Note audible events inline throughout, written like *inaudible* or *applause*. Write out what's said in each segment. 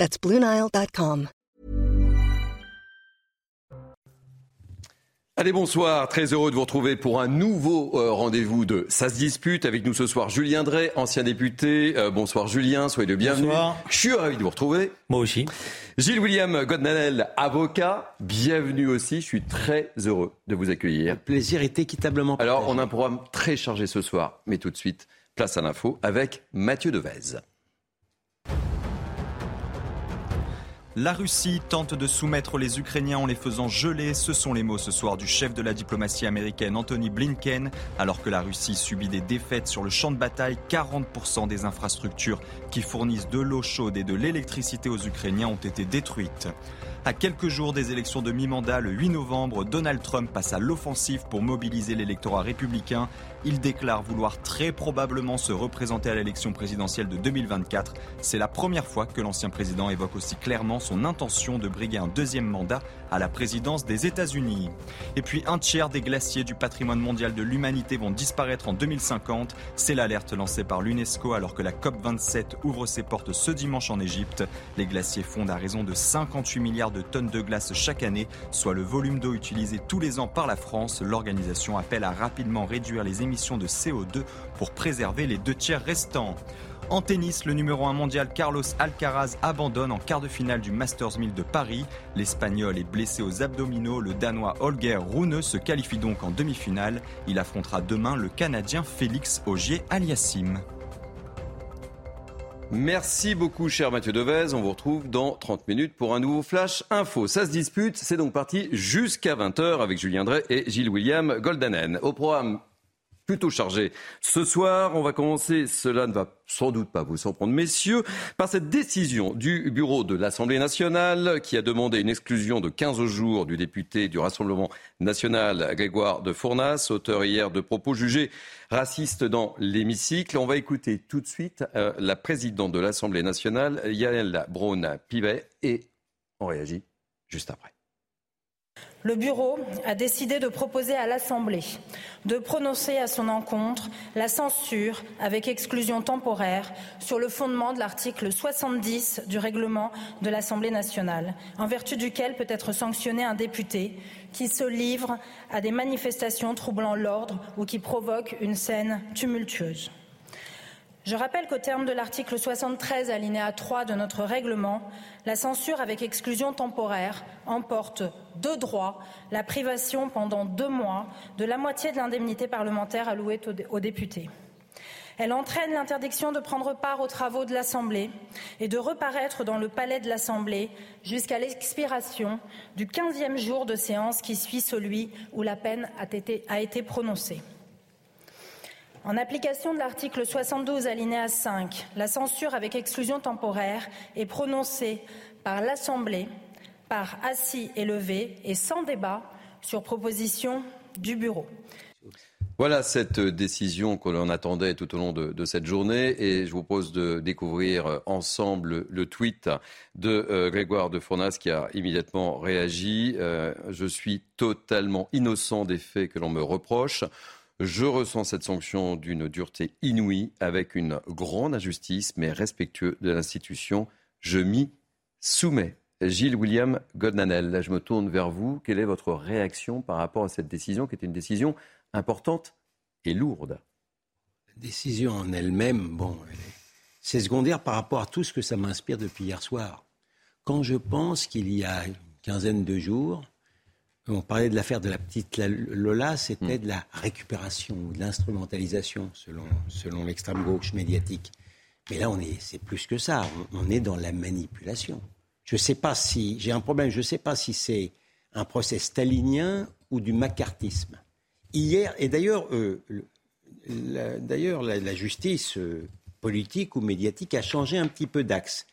That's BlueNile.com. Allez, bonsoir. Très heureux de vous retrouver pour un nouveau euh, rendez-vous de Ça se dispute. Avec nous ce soir, Julien Drey, ancien député. Euh, bonsoir, Julien. Soyez le bienvenu. Bonsoir. Je suis ravi de vous retrouver. Moi aussi. Gilles William Godnanel, avocat. Bienvenue aussi. Je suis très heureux de vous accueillir. Le plaisir est équitablement partagé. Alors, on a un programme très chargé ce soir. Mais tout de suite, place à l'info avec Mathieu Devez. La Russie tente de soumettre les Ukrainiens en les faisant geler. Ce sont les mots ce soir du chef de la diplomatie américaine Anthony Blinken. Alors que la Russie subit des défaites sur le champ de bataille, 40% des infrastructures qui fournissent de l'eau chaude et de l'électricité aux Ukrainiens ont été détruites. À quelques jours des élections de mi-mandat, le 8 novembre, Donald Trump passe à l'offensive pour mobiliser l'électorat républicain. Il déclare vouloir très probablement se représenter à l'élection présidentielle de 2024. C'est la première fois que l'ancien président évoque aussi clairement son intention de briguer un deuxième mandat à la présidence des États-Unis. Et puis un tiers des glaciers du patrimoine mondial de l'humanité vont disparaître en 2050. C'est l'alerte lancée par l'UNESCO alors que la COP27 ouvre ses portes ce dimanche en Égypte. Les glaciers fondent à raison de 58 milliards de tonnes de glace chaque année, soit le volume d'eau utilisé tous les ans par la France. L'organisation appelle à rapidement réduire les émissions de CO2 pour préserver les deux tiers restants. En tennis, le numéro 1 mondial Carlos Alcaraz abandonne en quart de finale du Masters 1000 de Paris. L'Espagnol est blessé aux abdominaux. Le Danois Holger Rune se qualifie donc en demi-finale. Il affrontera demain le Canadien Félix Augier-Aliassime. Merci beaucoup, cher Mathieu Devez. On vous retrouve dans 30 minutes pour un nouveau Flash Info. Ça se dispute. C'est donc parti jusqu'à 20h avec Julien Drey et Gilles William Goldanen. Au programme plutôt chargé. Ce soir, on va commencer, cela ne va sans doute pas vous surprendre, messieurs, par cette décision du bureau de l'Assemblée nationale qui a demandé une exclusion de 15 jours du député du Rassemblement national Grégoire de Fournas, auteur hier de propos jugés racistes dans l'hémicycle. On va écouter tout de suite euh, la présidente de l'Assemblée nationale, Yael Braun-Pivet, et on réagit juste après. Le Bureau a décidé de proposer à l'Assemblée de prononcer à son encontre la censure avec exclusion temporaire sur le fondement de l'article 70 du règlement de l'Assemblée nationale, en vertu duquel peut être sanctionné un député qui se livre à des manifestations troublant l'ordre ou qui provoquent une scène tumultueuse. Je rappelle qu'au terme de l'article 73 alinéa 3 de notre règlement, la censure avec exclusion temporaire emporte de droit la privation pendant deux mois de la moitié de l'indemnité parlementaire allouée aux députés. Elle entraîne l'interdiction de prendre part aux travaux de l'Assemblée et de reparaître dans le palais de l'Assemblée jusqu'à l'expiration du quinzième jour de séance qui suit celui où la peine a été, a été prononcée. En application de l'article 72 alinéa 5, la censure avec exclusion temporaire est prononcée par l'Assemblée par assis et levé et sans débat sur proposition du Bureau. Voilà cette décision que l'on attendait tout au long de, cette journée et je vous propose de découvrir ensemble le tweet de euh, Grégoire de Fournas qui a immédiatement réagi. Euh, je suis totalement innocent des faits que l'on me reproche. Je ressens cette sanction d'une dureté inouïe, avec une grande injustice, mais respectueux de l'institution. Je m'y soumets. Gilles William Godnanel, je me tourne vers vous. Quelle est votre réaction par rapport à cette décision, qui est une décision importante et lourde? La décision en elle-même, bon, c'est secondaire par rapport à tout ce que ça m'inspire depuis hier soir. Quand je pense qu'il y a une quinzaine de jours, on parlait de l'affaire de la petite Lola, c'était de la récupération, de l'instrumentalisation, selon, selon l'extrême gauche médiatique. Mais là, on est, c'est plus que ça. On, est dans la manipulation. Je ne sais pas si, j'ai un problème, je ne sais pas si c'est un procès stalinien ou du macartisme. Hier, et d'ailleurs, euh, la, d'ailleurs, la, justice euh, politique ou médiatique a changé un petit peu d'axe.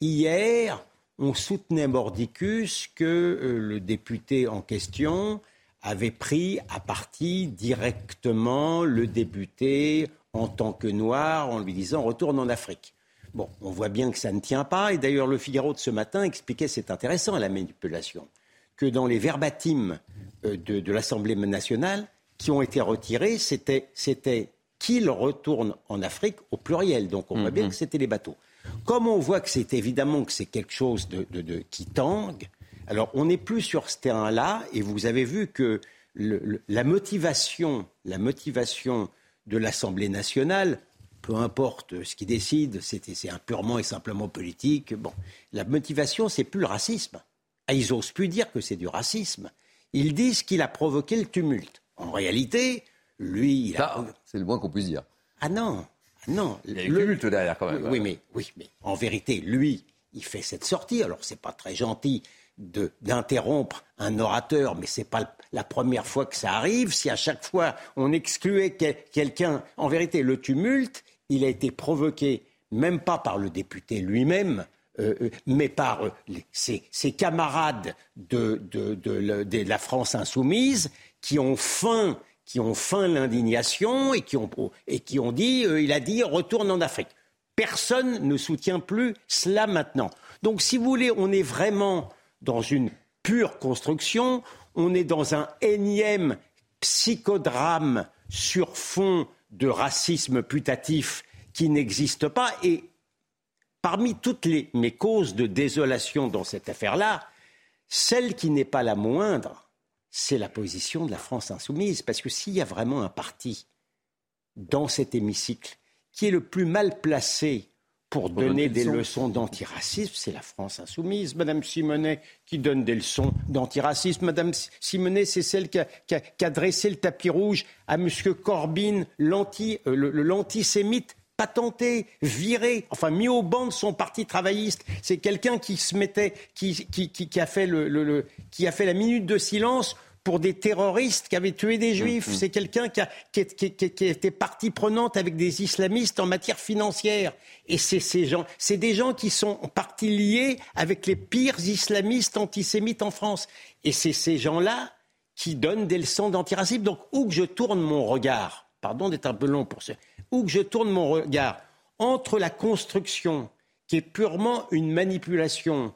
Hier, on soutenait mordicus que euh, le député en question avait pris à partie directement le député en tant que noir en lui disant retourne en Afrique. Bon, on voit bien que ça ne tient pas. Et d'ailleurs, le Figaro de ce matin expliquait, c'est intéressant, la manipulation, que dans les verbatims euh, de, l'Assemblée nationale qui ont été retirés, c'était qu'il retourne en Afrique au pluriel. Donc on voit bien mhm. que c'était les bateaux. Comme on voit que c'est évidemment que c'est quelque chose de, qui tangue, alors on n'est plus sur ce terrain-là, et vous avez vu que la motivation, la motivation de l'Assemblée nationale, peu importe ce qui décide, c'est purement et simplement politique. Bon, la motivation, c'est plus le racisme. Ah, ils osent plus dire que c'est du racisme. Ils disent qu'il a provoqué le tumulte. En réalité, lui, il a... c'est le moins qu'on puisse dire. Ah non, non. Il y a le tumulte derrière quand même. Oui, mais, oui, mais en vérité, lui, il fait cette sortie. Alors, c'est pas très gentil d'interrompre un orateur, mais c'est pas la première fois que ça arrive. Si à chaque fois on excluait quelqu'un, en vérité, le tumulte, il a été provoqué même pas par le député lui-même, euh, euh, mais par euh, ses, camarades de, la France insoumise qui ont faim, qui ont faim l'indignation et qui ont, et qui ont dit, il a dit, retourne en Afrique. Personne ne soutient plus cela maintenant. Donc, si vous voulez, on est vraiment dans une pure construction, on est dans un énième psychodrame sur fond de racisme putatif qui n'existe pas. Et parmi toutes les, mes causes de désolation dans cette affaire-là, celle qui n'est pas la moindre, c'est la position de la France insoumise. Parce que s'il y a vraiment un parti dans cet hémicycle qui est le plus mal placé pour donner des leçons d'antiracisme, c'est la France insoumise. Madame Simonet qui donne des leçons d'antiracisme. Madame Simonet, c'est celle qui a, dressé le tapis rouge à M. Corbyn, euh, l'antisémite patenté, viré, enfin mis au banc de son parti travailliste. C'est quelqu'un qui se mettait, qui, a fait qui a fait la minute de silence pour des terroristes qui avaient tué des juifs. Mm-hmm. C'est quelqu'un qui, a, qui, était partie prenante avec des islamistes en matière financière. Et c'est ces gens, c'est des gens qui sont en partie liés avec les pires islamistes antisémites en France. Et c'est ces gens-là qui donnent des leçons d'antiracisme. Donc, où que je tourne mon regard, pardon d'être un peu long pour ce, où que je tourne mon regard, entre la construction, qui est purement une manipulation,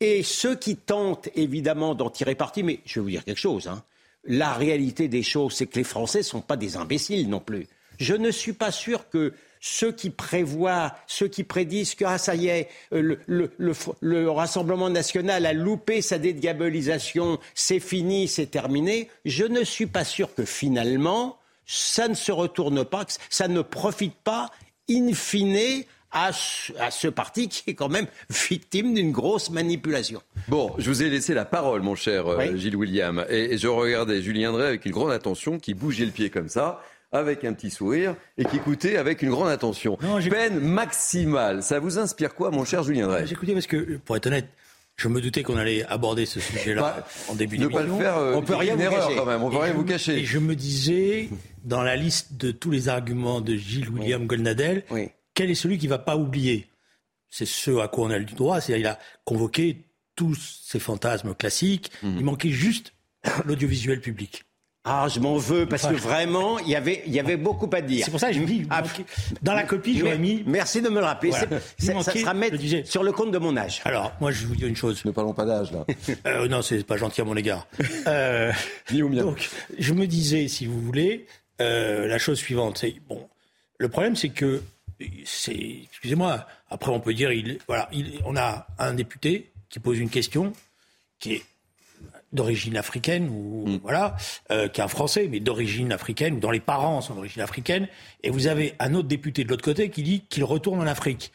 et ceux qui tentent évidemment d'en tirer parti, mais je vais vous dire quelque chose, hein. la réalité des choses, c'est que les Français ne sont pas des imbéciles non plus. Je ne suis pas sûr que ceux qui prévoient, ceux qui prédisent que ah, ça y est, euh, le, Rassemblement national a loupé sa dédiabolisation, c'est fini, c'est terminé, je ne suis pas sûr que finalement, ça ne se retourne pas, ça ne profite pas, in fine, à ce, parti qui est quand même victime d'une grosse manipulation. Bon, je vous ai laissé la parole, mon cher euh, Gilles William, et, je regardais Julien Drey avec une grande attention, qui bougeait le pied comme ça avec un petit sourire et qui écoutait avec une grande attention. Peine maximale. Ça vous inspire quoi, mon cher Julien Drey? J'écoutais parce que, pour être honnête, je me doutais qu'on allait aborder ce sujet-là en début d'émission. Ne pas le faire, euh, on peut rien une erreur quand même, on peut rien vous cacher. Et je me disais, dans la liste de tous les arguments de Gilles William Goldnadel, quel est celui qui ne va pas oublier? C'est ce à quoi on a le droit, c'est-à-dire il a convoqué tous ces fantasmes classiques, mhm. il manquait juste *coughs* l'audiovisuel public. Ah, je m'en veux parce que vraiment, il y avait, il y avait beaucoup à dire. C'est pour ça que je dis, ah, dans la copie, l'ai mis. Merci de me le rappeler. Ça sera mettre sur le compte de mon âge. Alors, moi, je vous dis une chose. Ne parlons pas d'âge, là. *laughs* euh, non, c'est pas gentil à mon égard. *laughs* Euh, Ni au mien. Donc, je me disais, si vous voulez, euh, la chose suivante. C'est, bon, le problème, c'est que c'est, excusez-moi, après on peut dire, il, voilà, il, on a un député qui pose une question qui est d'origine africaine ou mm. voilà, euh, qui est un Français mais d'origine africaine ou dont les parents sont d'origine africaine, et vous avez un autre député de l'autre côté qui dit qu'il retourne en Afrique.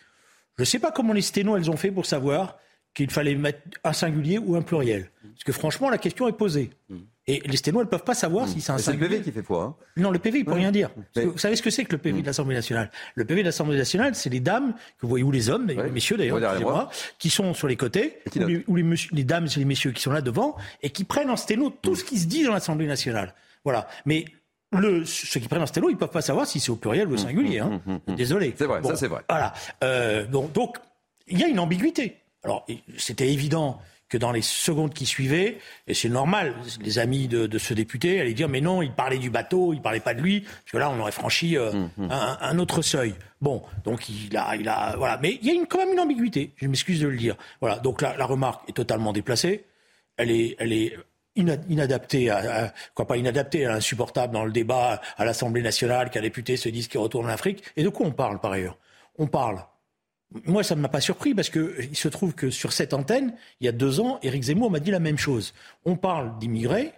Je ne sais pas comment les sténos elles ont fait pour savoir qu'il fallait mettre un singulier ou un pluriel, parce que franchement la question est posée. Mm. Et les sténos, elles ne peuvent pas savoir si c'est un C'est le PV qui fait foi. Hein. Non, le PV, il peut rien dire. Vous savez ce que c'est que le PV de l'Assemblée nationale? Le PV de l'Assemblée nationale, c'est les dames, que vous voyez, ou les hommes, les messieurs d'ailleurs, qui sont sur les côtés, ou, les, les, dames et les messieurs qui sont là devant, et qui prennent en sténo tout ce qui se dit dans l'Assemblée nationale. Voilà. Mais le, ceux qui prennent en sténo, ils ne peuvent pas savoir si c'est au pluriel ou au singulier. Hein. Désolé. C'est vrai, ça c'est vrai. Voilà. Euh, donc, il y a une ambiguïté. Alors, c'était évident que dans les secondes qui suivaient, et c'est normal, les amis de, ce député allaient dire mais non, il parlait du bateau, il parlait pas de lui, parce que là on aurait franchi euh, mmh, mmh. un, autre seuil. Bon, donc il a, il a, voilà, mais il y a une, quand même une ambiguïté. Je m'excuse de le dire. Voilà, donc la, la remarque est totalement déplacée. Elle est, elle est inadaptée, à, quoi pas inadaptée, insupportable dans le débat à l'Assemblée nationale qu'un député se dise qu'il retourne en Afrique. Et de quoi on parle par ailleurs? On parle moi, ça ne m'a pas surpris parce qu'il se trouve que sur cette antenne, il y a deux ans, Éric Zemmour m'a dit la même chose. On parle d'immigrés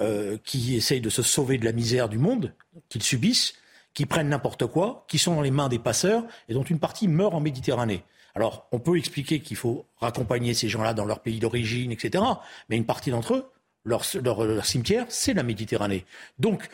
euh, qui essayent de se sauver de la misère du monde qu'ils subissent, qui prennent n'importe quoi, qui sont dans les mains des passeurs et dont une partie meurt en Méditerranée. Alors, on peut expliquer qu'il faut raccompagner ces gens-là dans leur pays d'origine, etc. Mais une partie d'entre eux, leur, cimetière, c'est la Méditerranée. Donc,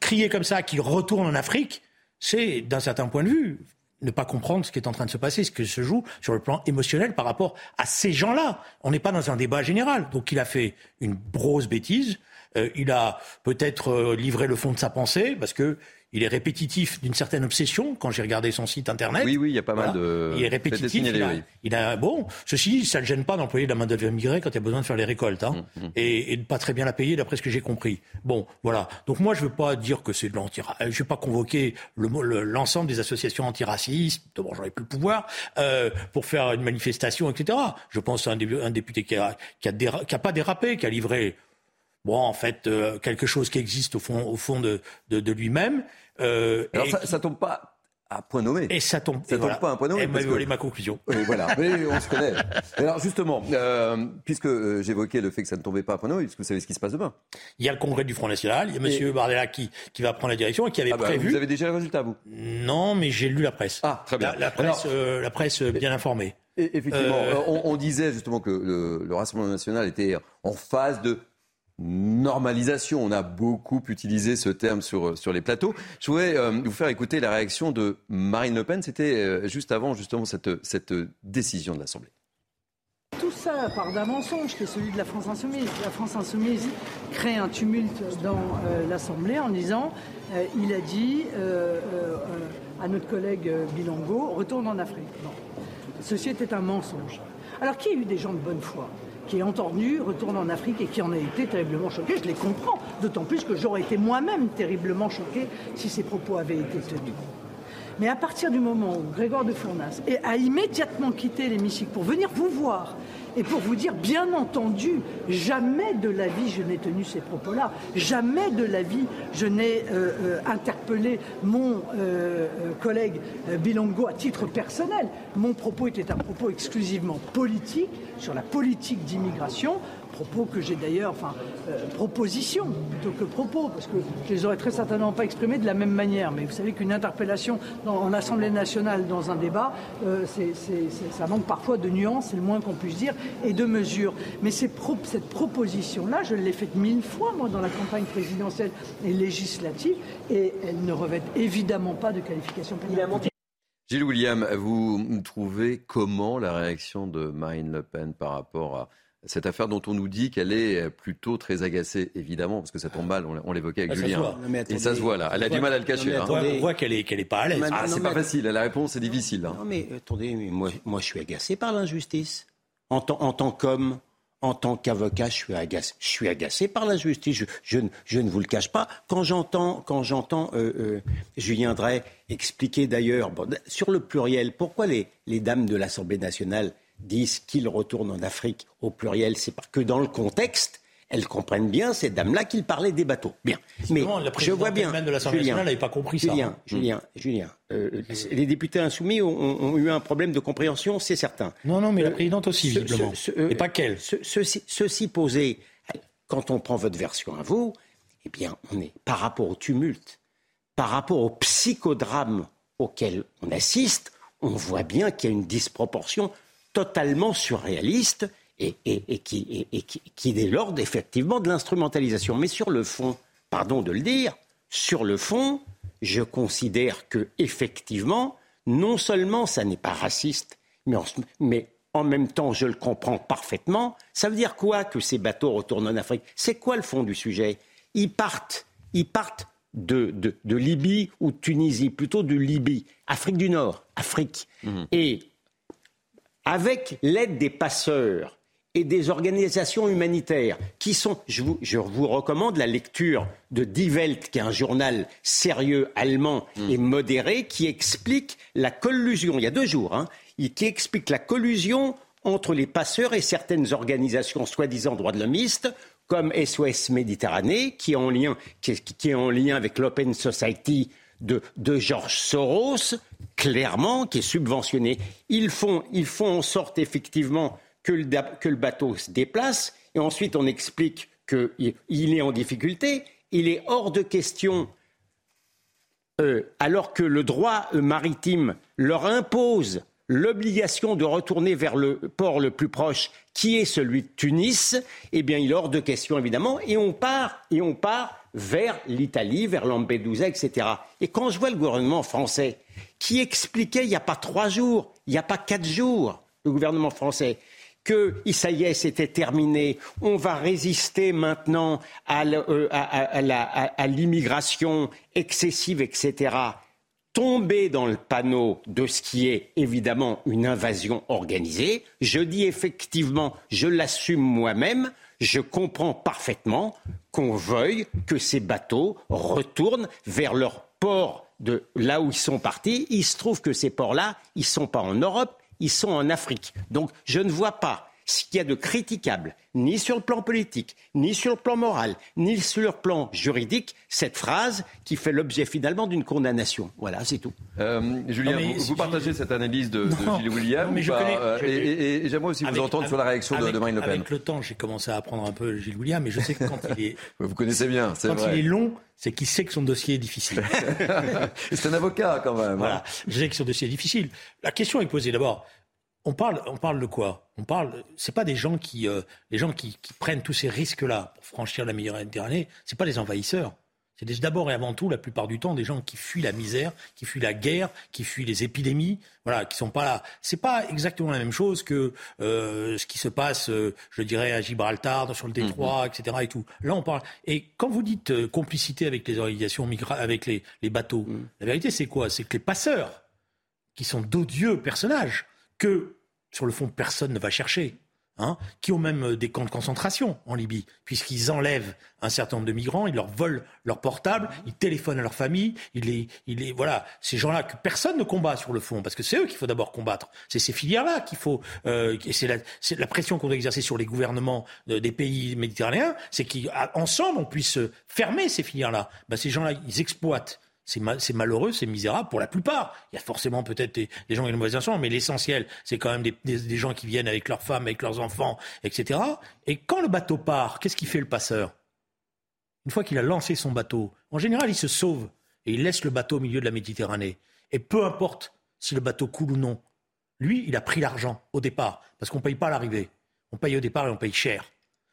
crier comme ça qu'ils retournent en Afrique, c'est, d'un certain point de vue, ne pas comprendre ce qui est en train de se passer, ce qui se joue sur le plan émotionnel par rapport à ces gens-là. On n'est pas dans un débat général. Donc il a fait une grosse bêtise. Euh, il a peut-être euh, livré le fond de sa pensée parce que il est répétitif d'une certaine obsession quand j'ai regardé son site internet. Oui, oui, il y a pas mal de. Il est répétitif. Il a, bon, ceci dit, ça ne le gêne pas d'employer de la main d'œuvre immigrée quand il y a besoin de faire les récoltes, hein, mm, mm. et, et de pas très bien la payer d'après ce que j'ai compris. Bon, voilà. Donc moi, je veux pas dire que c'est de l'anti. Je veux pas convoquer l'ensemble des associations antiracistes. J'en ai plus le pouvoir euh, pour faire une manifestation, etc. Je pense à un, député qui a, qui a, qui a pas dérapé, qui a livré bon, en fait, euh, quelque chose qui existe au fond, au fond de, de, de lui-même. Euh, Alors ça, ça tombe pas à point nommé. Et ça tombe, ça tombe pas à point nommé. Et m'a volé ma conclusion. Oui, voilà. *laughs* Mais on se connaît. Alors justement, euh, puisque euh, j'évoquais le fait que ça ne tombait pas à point nommé, est-ce que vous savez ce qui se passe demain Il y a le congrès du Front National. Il y a Monsieur Bardella qui, qui va prendre la direction et qui avait ah bah, prévu. Vous avez déjà le résultat, vous Non, mais j'ai lu la presse. Ah, très bien. La, presse, euh, la presse bien informée. Et effectivement, on, on, disait justement que le, le Rassemblement national était en phase de normalisation. On a beaucoup utilisé ce terme sur, sur les plateaux. Je voudrais euh, vous faire écouter la réaction de Marine Le Pen. C'était euh, juste avant justement cette, décision de l'Assemblée. Tout ça part d'un mensonge qui est celui de la France insoumise. La France insoumise crée un tumulte dans euh, l'Assemblée en disant il a dit à notre collègue Bilango retourne en Afrique. Ceci était un mensonge. Alors qui a eu des gens de bonne foi? Qui est entendu, retourne en Afrique et qui en a été terriblement choqué. Je les comprends, d'autant plus que j'aurais été moi-même terriblement choqué si ces propos avaient été tenus. Mais à partir du moment où Grégoire de Fournas a immédiatement quitté l'hémicycle pour venir vous voir et pour vous dire, bien entendu, jamais de la vie je n'ai tenu ces propos-là, jamais de la vie je n'ai euh, euh, interpellé mon euh, collègue Bilongo à titre personnel. Mon propos était un propos exclusivement politique sur la politique d'immigration propos que j'ai d'ailleurs, enfin, euh, propositions plutôt que propos, parce que je les aurais très certainement pas exprimés de la même manière. Mais vous savez qu'une interpellation dans, en Assemblée nationale dans un débat, euh, ça manque parfois de nuances, c'est le moins qu'on puisse dire, et de mesures. Mais cette proposition-là, je l'ai faite mille fois, moi, dans la campagne présidentielle et législative, et elle ne revêt évidemment pas de qualification pénale. Gilles William, vous trouvez comment la réaction de Marine Le Pen par rapport à cette affaire dont on nous dit qu'elle est plutôt très agacée, évidemment, parce que ça tombe mal, on, l'évoquait avec ah, Julien. et ça se voit là, elle a du mal à le cacher. Hein. On voit qu'elle est, qu'elle est pas à l'aise. Ah, c'est pas facile, la réponse est difficile. Hein. Non mais attendez, moi, moi je suis agacé par l'injustice. En, en tant qu'homme, en tant qu'avocat, je suis agacé, je suis agacé par l'injustice. Je, je, je, ne vous le cache pas. Quand j'entends, quand j'entends euh, euh, Julien Drey expliquer d'ailleurs, bon, sur le pluriel, pourquoi les, les dames de l'Assemblée nationale disent qu'ils retournent en Afrique au pluriel, c'est parce que dans le contexte, elles comprennent bien, ces dames-là, qu'ils parlaient des bateaux. Bien. Mais je vois bien. de nationale n'avait pas compris Julien, ça. Julien, Julien, euh, les députés insoumis ont, eu un problème de compréhension, c'est certain. Non, non, mais la euh, présidente aussi, visiblement. Et pas qu'elle. ceci posé, quand on prend votre version à vous, eh bien, on est par rapport au tumulte, par rapport au psychodrame auquel on assiste, on voit bien qu'il y a une disproportion totalement surréaliste et, qui, qui, est dès l'ordre effectivement de l'instrumentalisation. Mais sur le fond, pardon de le dire, sur le fond, je considère que effectivement, non seulement ça n'est pas raciste, mais en, mais en, même temps, je le comprends parfaitement. Ça veut dire quoi que ces bateaux retournent en Afrique? C'est quoi le fond du sujet? Ils partent, ils partent de, de, Libye ou de Tunisie, plutôt de Libye, Afrique du Nord, Afrique. Mmh. Et avec l'aide des passeurs et des organisations humanitaires qui sont, je vous, je vous recommande la lecture de Die Welt, qui est un journal sérieux allemand Hmm. et modéré, qui explique la collusion, il y a deux jours, hein, qui explique la collusion entre les passeurs et certaines organisations soi-disant droits de l'homiste, comme SOS Méditerranée, qui est en lien, qui est, qui est en lien avec l'Open Society de, de George Soros, clairement, qui est subventionné. Ils font, en sorte effectivement que le, bateau se déplace, et ensuite on explique qu'il il est en difficulté. Il est hors de question euh, alors que le droit euh, maritime leur impose l'obligation de retourner vers le port le plus proche, qui est celui de Tunis, eh bien, il est hors de question, évidemment, et on part, et on part vers l'Italie, vers Lampedusa, etc. Et quand je vois le gouvernement français qui expliquait il n'y a pas trois jours, il n'y a pas quatre jours, le gouvernement français, que ça y est, c'était terminé. On va résister maintenant à, euh, l'immigration excessive, etc. Tomber dans le panneau de ce qui est évidemment une invasion organisée. Je dis effectivement, je l'assume moi-même. Je comprends parfaitement qu'on veuille que ces bateaux retournent vers leur port de là où ils sont partis. Il se trouve que ces ports-là, ils ne sont pas en Europe, ils sont en Afrique. Donc je ne vois pas ce qu'il y a de critiquable, ni sur le plan politique, ni sur le plan moral, ni sur le plan juridique, cette phrase qui fait l'objet finalement d'une condamnation. Voilà, c'est tout. Euh, Julien, vous, partagez cette analyse de, Gilles William non, mais ou je pas connais- Euh, je- Et, et- et j'aimerais aussi vous Avec- entendre sur la réaction de- avec- de, Marine Le Pen. Avec le temps, j'ai commencé à apprendre un peu Gilles William, mais je sais que quand il est, *laughs* Vous connaissez bien, c'est quand vrai. il est long, c'est qu'il sait que son dossier est difficile. *laughs* C'est un avocat quand même. hein. Voilà, je sais que son dossier est difficile. La question est posée d'abord. On parle, on parle de quoi? On parle. C'est pas des gens qui, euh, les gens qui, qui prennent tous ces risques-là pour franchir la Méditerranée. C'est pas des envahisseurs. C'est des- d'abord et avant tout, la plupart du temps, des gens qui fuient la misère, qui fuient la guerre, qui fuient les épidémies, voilà, qui sont pas là. C'est pas exactement la même chose que euh, ce qui se passe, euh, je dirais, à Gibraltar, sur le détroit, etc. Et tout. Là, on parle. Et quand vous dites euh, complicité avec les organisations migra avec les, les bateaux, la vérité, c'est quoi? C'est que les passeurs, qui sont d'odieux personnages, que, sur le fond, personne ne va chercher. Hein, qui ont même euh, des camps de concentration en Libye, puisqu'ils enlèvent un certain nombre de migrants, ils leur volent leur portable, ils téléphonent à leur famille, ils les, ils les, voilà, ces gens-là que personne ne combat sur le fond, parce que c'est eux qu'il faut d'abord combattre. C'est ces filières-là qu'il faut, euh, et c'est la, pression qu'on doit exercer sur les gouvernements euh, des pays méditerranéens, c'est qu'ensemble on puisse fermer ces filières-là. Ben, ces gens-là, ils exploitent c'est ma- c'est malheureux, c'est misérable pour la plupart. Il y a forcément peut-être des, gens qui ont une mauvaise intention, mais l'essentiel, c'est quand même des gens qui viennent avec leurs femmes, avec leurs enfants, etc. Et quand le bateau part, qu'est-ce qu'il fait le passeur? Une fois qu'il a lancé son bateau, en général, il se sauve et il laisse le bateau au milieu de la Méditerranée. Et peu importe si le bateau coule ou non, lui, il a pris l'argent au départ, parce qu'on ne paye pas à l'arrivée. On paye au départ et on paye cher.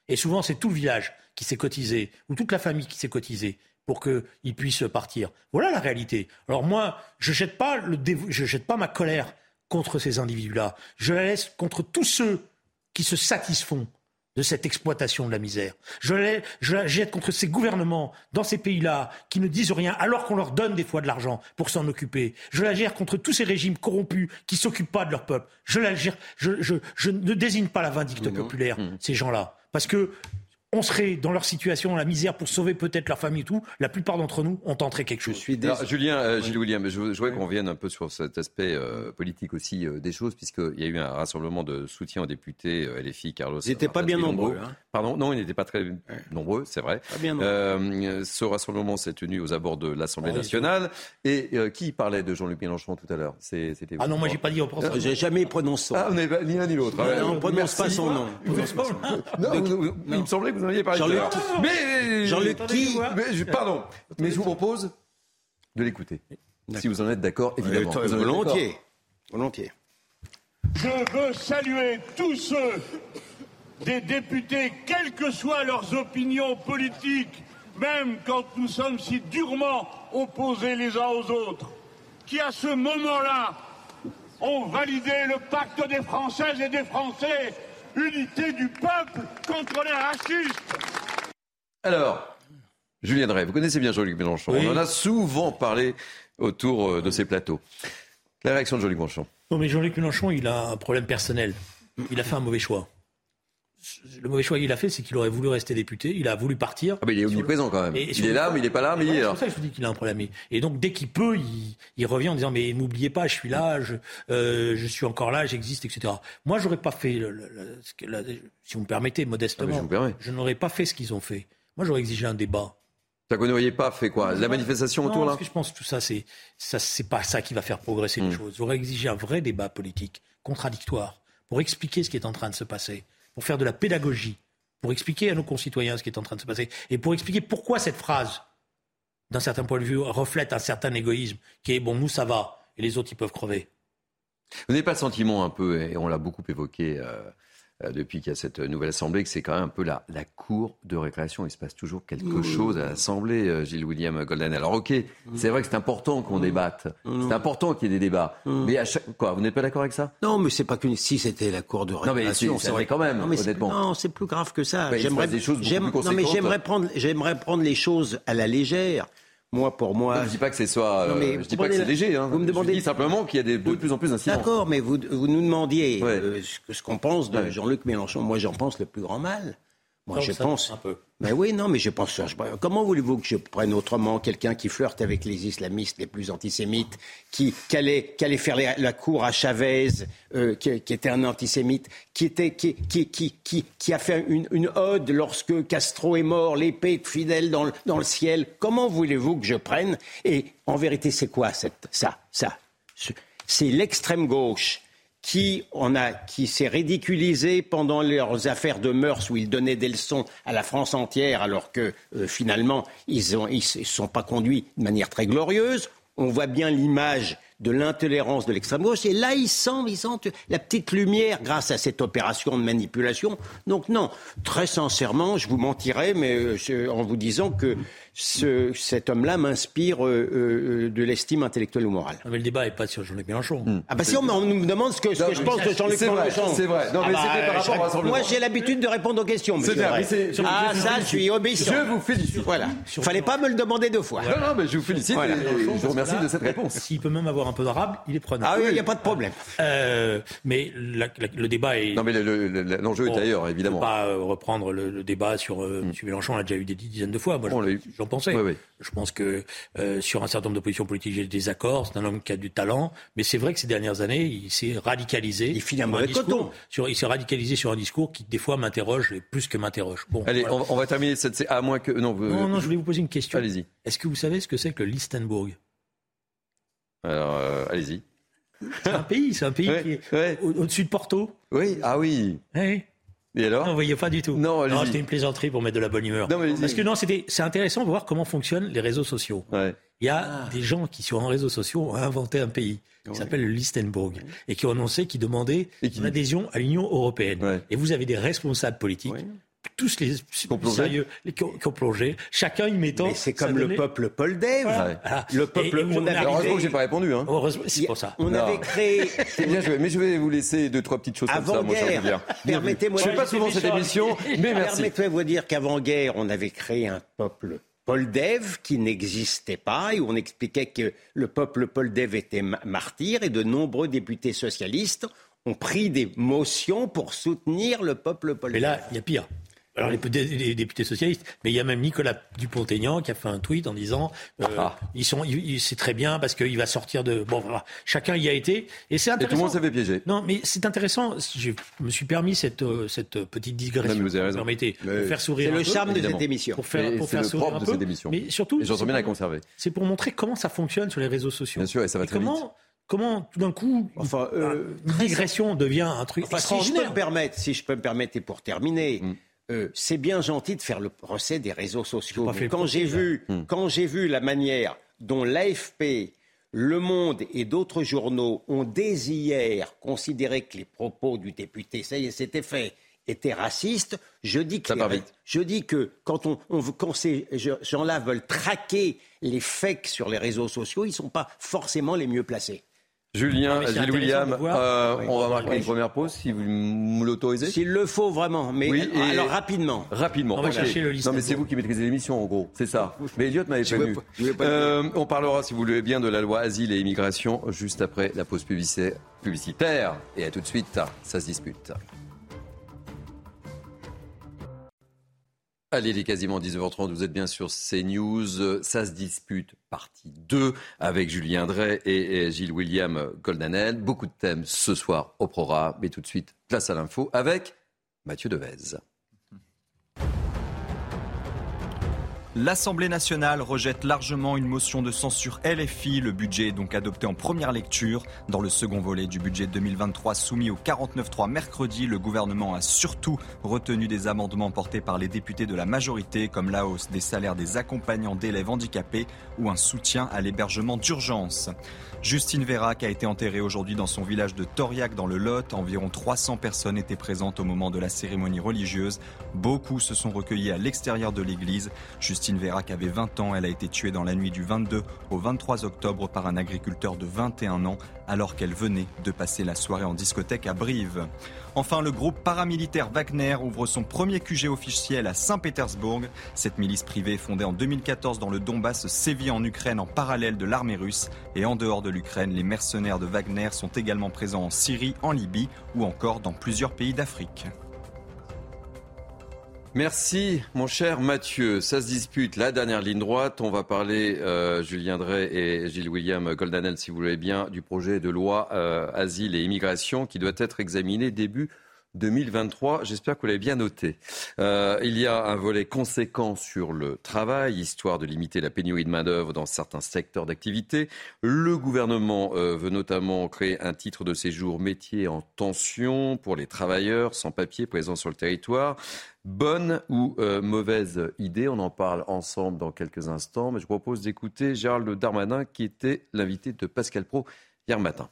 Et souvent, c'est tout le village qui s'est cotisé, ou toute la famille qui s'est cotisée pour qu'ils puissent partir. Voilà la réalité. Alors moi, je jette pas le dévo- je jette pas ma colère contre ces individus-là. Je la laisse contre tous ceux qui se satisfont de cette exploitation de la misère. Je la, je la jette contre ces gouvernements dans ces pays-là qui ne disent rien alors qu'on leur donne des fois de l'argent pour s'en occuper. Je la gère contre tous ces régimes corrompus qui s'occupent pas de leur peuple. Je la gère, je, je, je ne désigne pas la vindicte populaire, ces gens-là. Parce que on serait dans leur situation, la misère, pour sauver peut-être leur famille et tout, la plupart d'entre nous ont tenté quelque Je chose. suis Alors, désolé. Julien, euh, Gilles William, je, je voudrais qu'on revienne un peu sur cet aspect euh, politique aussi euh, des choses, puisqu'il y a eu un rassemblement de soutien aux députés euh, LFI, Carlos. Ils n'étaient pas bien nombreux. hein. Pardon, non, ils n'étaient pas très nombreux, c'est vrai. Pas bien nombreux. Euh, ce rassemblement s'est tenu aux abords de l'Assemblée Ah oui, nationale. Et euh, qui parlait de Jean-Luc Mélenchon tout à l'heure? C'était vous. Ah non, moi j'ai pas dit on pense. J'ai jamais prononcé son Ah, n'avez pas ni l'un ni l'autre. On prononce Merci. pas son nom. Vous- vous- il me semblait que vous en aviez parlé. tout à Jean-Luc-. Mais Jean-Luc qui mais je- Pardon, mais je vous propose de l'écouter. Si vous en êtes d'accord, évidemment. Euh, Vous en êtes Volontiers. Volontiers. Je veux saluer tous ceux des députés, quelles que soient leurs opinions politiques, même quand nous sommes si durement opposés les uns aux autres, qui à ce moment-là ont validé le pacte des Françaises et des Français, unité du peuple contre les racistes. Alors, Julien Drey, vous connaissez bien Jean-Luc Mélenchon. Oui. On en a souvent parlé autour euh, de ces plateaux. La réaction de Jean-Luc Mélenchon. Non, mais Jean-Luc Mélenchon, il a un problème personnel. Il a fait un mauvais choix. Le mauvais choix qu'il a fait, c'est qu'il aurait voulu rester député. Il a voulu partir. Ah, mais il est omniprésent quand même. il est là, mais il n'est pas là, mais il est C'est là. ça que je vous dis qu'il a un problème. Et donc, dès qu'il peut, il, il revient en disant Mais n'oubliez pas, je suis là, je, euh, je suis encore là, j'existe, etc. Moi, j'aurais pas fait, le- le- la- si vous me permettez, Ah, modestement, je vous permets. je n'aurais pas fait ce qu'ils ont fait. Moi, j'aurais exigé un débat. Ça que vous n'auriez pas fait quoi? La manifestation Non, autour là? parce que je pense que tout ça, c'est ça, c'est pas ça qui va faire progresser Hmm. les choses. J'aurais exigé un vrai débat politique, contradictoire, pour expliquer ce qui est en train de se passer, pour faire de la pédagogie, pour expliquer à nos concitoyens ce qui est en train de se passer, et pour expliquer pourquoi cette phrase, d'un certain point de vue, reflète un certain égoïsme, qui est bon, nous ça va, et les autres ils peuvent crever. Vous n'avez pas le sentiment un peu, et on l'a beaucoup évoqué euh, depuis qu'il y a cette nouvelle Assemblée, que c'est quand même un peu la, la cour de récréation. Il se passe toujours quelque chose à l'Assemblée, euh, Gilles William Golden. Alors ok, c'est vrai que c'est important qu'on débatte, c'est important qu'il y ait des débats. Mais à chaque... Quoi, vous n'êtes pas d'accord avec ça? Non, mais c'est pas qu'une. Si c'était la cour de Non, mais récréation, c'est- l'est quand même, Non, mais c'est- honnêtement. Non, c'est plus grave que ça. Bah, j'aimerais des choses beaucoup plus Non, mais j'aimerais prendre, j'aimerais prendre les choses à la légère. Moi, pour moi. Je dis pas que c'est soit, Non, mais euh, je dis pas que c'est léger. Hein. vous me demandez- Je dis simplement qu'il y a des- de plus en plus d'incidents. D'accord, mais vous, vous nous demandiez Ouais. euh, ce qu'on pense de Ouais. Jean-Luc Mélenchon. Moi, j'en pense le plus grand mal. Moi, Donc, je pense. un peu. Mais oui, non, mais je pense. comment voulez-vous que je prenne autrement quelqu'un qui flirte avec les islamistes les plus antisémites, qui, qui, allait, qui allait faire les- la cour à Chavez, euh, qui, qui était un antisémite, qui, était, qui, qui, qui, qui, qui a fait une, une ode lorsque Castro est mort, l'épée de Fidèle dans le, dans le ciel? Comment voulez-vous que je prenne? Et en vérité, c'est quoi cette, ça, ça? Ce- C'est l'extrême gauche qui, on a, qui s'est ridiculisé pendant leurs affaires de mœurs où ils donnaient des leçons à la France entière alors que euh, finalement ils ne ils sont pas conduits de manière très glorieuse. On voit bien l'image de l'intolérance de l'extrême gauche et là ils sentent, ils sentent la petite lumière grâce à cette opération de manipulation. Donc non, très sincèrement, je vous mentirais mais euh, en vous disant que ce- cet homme-là m'inspire euh, euh, de l'estime intellectuelle ou morale. Non, mais le débat n'est pas sur Jean-Luc Mélenchon. Ah bah si on, on nous demande ce que, ce Non, que je pense de Jean-Luc c'est vrai, Mélenchon. c'est vrai. Non, mais Ah c'était par rapport Rassemblement. Moi j'ai l'habitude de répondre aux questions. mais c'est- je- ah ça, je suis obéissant. Je vous félicite. Voilà. Il fallait pas me le demander deux fois. Non, non, mais je vous félicite Voilà. et je vous remercie Là, de cette réponse. S'il peut même avoir un peu d'arabe, il est preneur. Ah oui, il n'y a pas de problème. Euh, mais la- la- le débat est. Non, mais le- le- le- l'enjeu est ailleurs, Je ne évidemment. pas euh, reprendre le, le débat sur euh, M. Mélenchon, on l'a déjà eu des dizaines de fois. Moi, On Oui, oui. Je pense que euh, sur un certain nombre de positions politiques, j'ai des désaccords. C'est un homme qui a du talent, mais c'est vrai que ces dernières années, il s'est radicalisé. Il finit un mauvais coton. Sur, il s'est radicalisé sur un discours qui, des fois, m'interroge et plus que m'interroge. Bon, Allez, voilà. on, on va terminer cette. À moins que. Non, Non, non, je voulais vous poser une question. Allez-y. Est-ce que vous savez ce que c'est que le Liechtenbourg Alors, euh, allez-y. C'est un pays, c'est un pays *laughs* Ouais, qui est ouais. au- au-dessus de Porto. Oui, ah oui. Ouais. Et alors Non, vous voyez pas du tout. Non, c'était une plaisanterie pour mettre de la bonne humeur. Non, mais. Parce que non, c'était, c'est intéressant de voir comment fonctionnent les réseaux sociaux. Ouais. Il y a des gens qui, sur un réseau social, ont inventé un pays qui s'appelle le Liechtenbourg et qui ont annoncé qu'ils demandaient une adhésion à l'Union européenne. Ouais. Et vous avez des responsables politiques. Tous les sérieux, les qui ont, qui ont plongé, chacun y mettant. Mais c'est comme le donnait- peuple Paul Dave. Ouais. Voilà. Le peuple, Et- et on on avait- arrivait- Alors, heureusement que j'ai pas répondu. Hein. Heureusement, c'est pour ça. On Non. avait créé *laughs* C'est bien joué. Mais je vais vous laisser deux, trois petites choses comme ça, mon cher. Permettez-moi Je fais pas souvent cette émission, mais merci. Permettez-moi de vous dire qu'avant-guerre, on avait créé un peuple Poldev qui n'existait pas et où on expliquait que le peuple Poldev était ma- martyr et de nombreux députés socialistes ont pris des motions pour soutenir le peuple Poldev. Mais là, il y a pire. Alors les, les députés socialistes, mais il y a même Nicolas Dupont-Aignan qui a fait un tweet en disant euh, Ah. ils sont, c'est très bien parce qu'il va sortir de bon voilà, chacun y a été et c'est Et tout le intéressant. monde s'est fait piéger. Non, mais c'est intéressant. Je me suis permis cette euh, cette petite digression. Non, vous avez raison. permettez, Mais pour faire sourire. C'est le peu, charme de évidemment. cette émission. Pour faire, pour faire le sourire propre un de peu. cette émission. Mais surtout, Et j'en c'est bien la pour- conserver. C'est pour montrer comment ça fonctionne sur les réseaux sociaux. Bien sûr, et ça va très comment, comment tout d'un coup, Enfin, euh, une digression devient un truc Enfin, si je peux me permettre, si je peux me permettre, et pour terminer, Mm. Euh, c'est bien gentil de faire le procès des réseaux sociaux. Mais quand j'ai vu, Mm. quand j'ai vu la manière dont l'AFP, Le Monde et d'autres journaux ont dès hier considéré que les propos du député, ça y est, c'était fait, étaient racistes, je dis que, les- je dis que quand, on, quand ces gens-là veulent traquer les fakes sur les réseaux sociaux, ils ne sont pas forcément les mieux placés. Julien, Gilles William, euh, Oui. on va marquer Oui. une première pause si vous me l'autorisez. S'il le faut vraiment, mais Oui, et- alors rapidement. Rapidement. On va chercher le liste Non, mais c'est vous qui maîtrisez l'émission, en gros. C'est ça. Mais Elliot m'avait prévenu. pas- Euh, on parlera, si vous le voulez bien, de la loi Asile et Immigration juste après la pause publicitaire. publicitaire. Et à tout de suite, ça se dispute. Allez, il est quasiment 19h30, vous êtes bien sur CNews. Ça se dispute, partie 2, avec Julien Drey et et Gilles William Goldanel. Beaucoup de thèmes ce soir au programme. Mais tout de suite, place à l'info avec Mathieu Devez. L'Assemblée nationale rejette largement une motion de censure LFI. Le budget est donc adopté en première lecture. Dans le second volet du budget 2023 soumis au 49.3 mercredi, le gouvernement a surtout retenu des amendements portés par les députés de la majorité, comme la hausse des salaires des accompagnants d'élèves handicapés ou un soutien à l'hébergement d'urgence. Justine Vérac a été enterrée aujourd'hui dans son village de Toriac dans le Lot. Environ 300 personnes étaient présentes au moment de la cérémonie religieuse. Beaucoup se sont recueillis à l'extérieur de l'église. Justine Vérac avait 20 ans. Elle a été tuée dans la nuit du 22 au 23 octobre par un agriculteur de 21 ans alors qu'elle venait de passer la soirée en discothèque à Brive. Enfin, le groupe paramilitaire Wagner ouvre son premier QG officiel à Saint-Pétersbourg. Cette milice privée fondée en 2014 dans le Donbass sévit en Ukraine en parallèle de l'armée russe. Et en dehors de l'Ukraine, les mercenaires de Wagner sont également présents en Syrie, en Libye ou encore dans plusieurs pays d'Afrique. Merci, mon cher Mathieu. Ça se dispute la dernière ligne droite. On va parler, euh, Julien Drey et Gilles William Goldanel, si vous voulez bien, du projet de loi euh, Asile et Immigration qui doit être examiné début 2023. J'espère que vous l'avez bien noté. Euh, il y a un volet conséquent sur le travail, histoire de limiter la pénurie de main-d'œuvre dans certains secteurs d'activité. Le gouvernement euh, veut notamment créer un titre de séjour métier en tension pour les travailleurs sans papier présents sur le territoire. Bonne ou euh, mauvaise idée On en parle ensemble dans quelques instants, mais je propose d'écouter Gérald Darmanin qui était l'invité de Pascal Pro hier matin.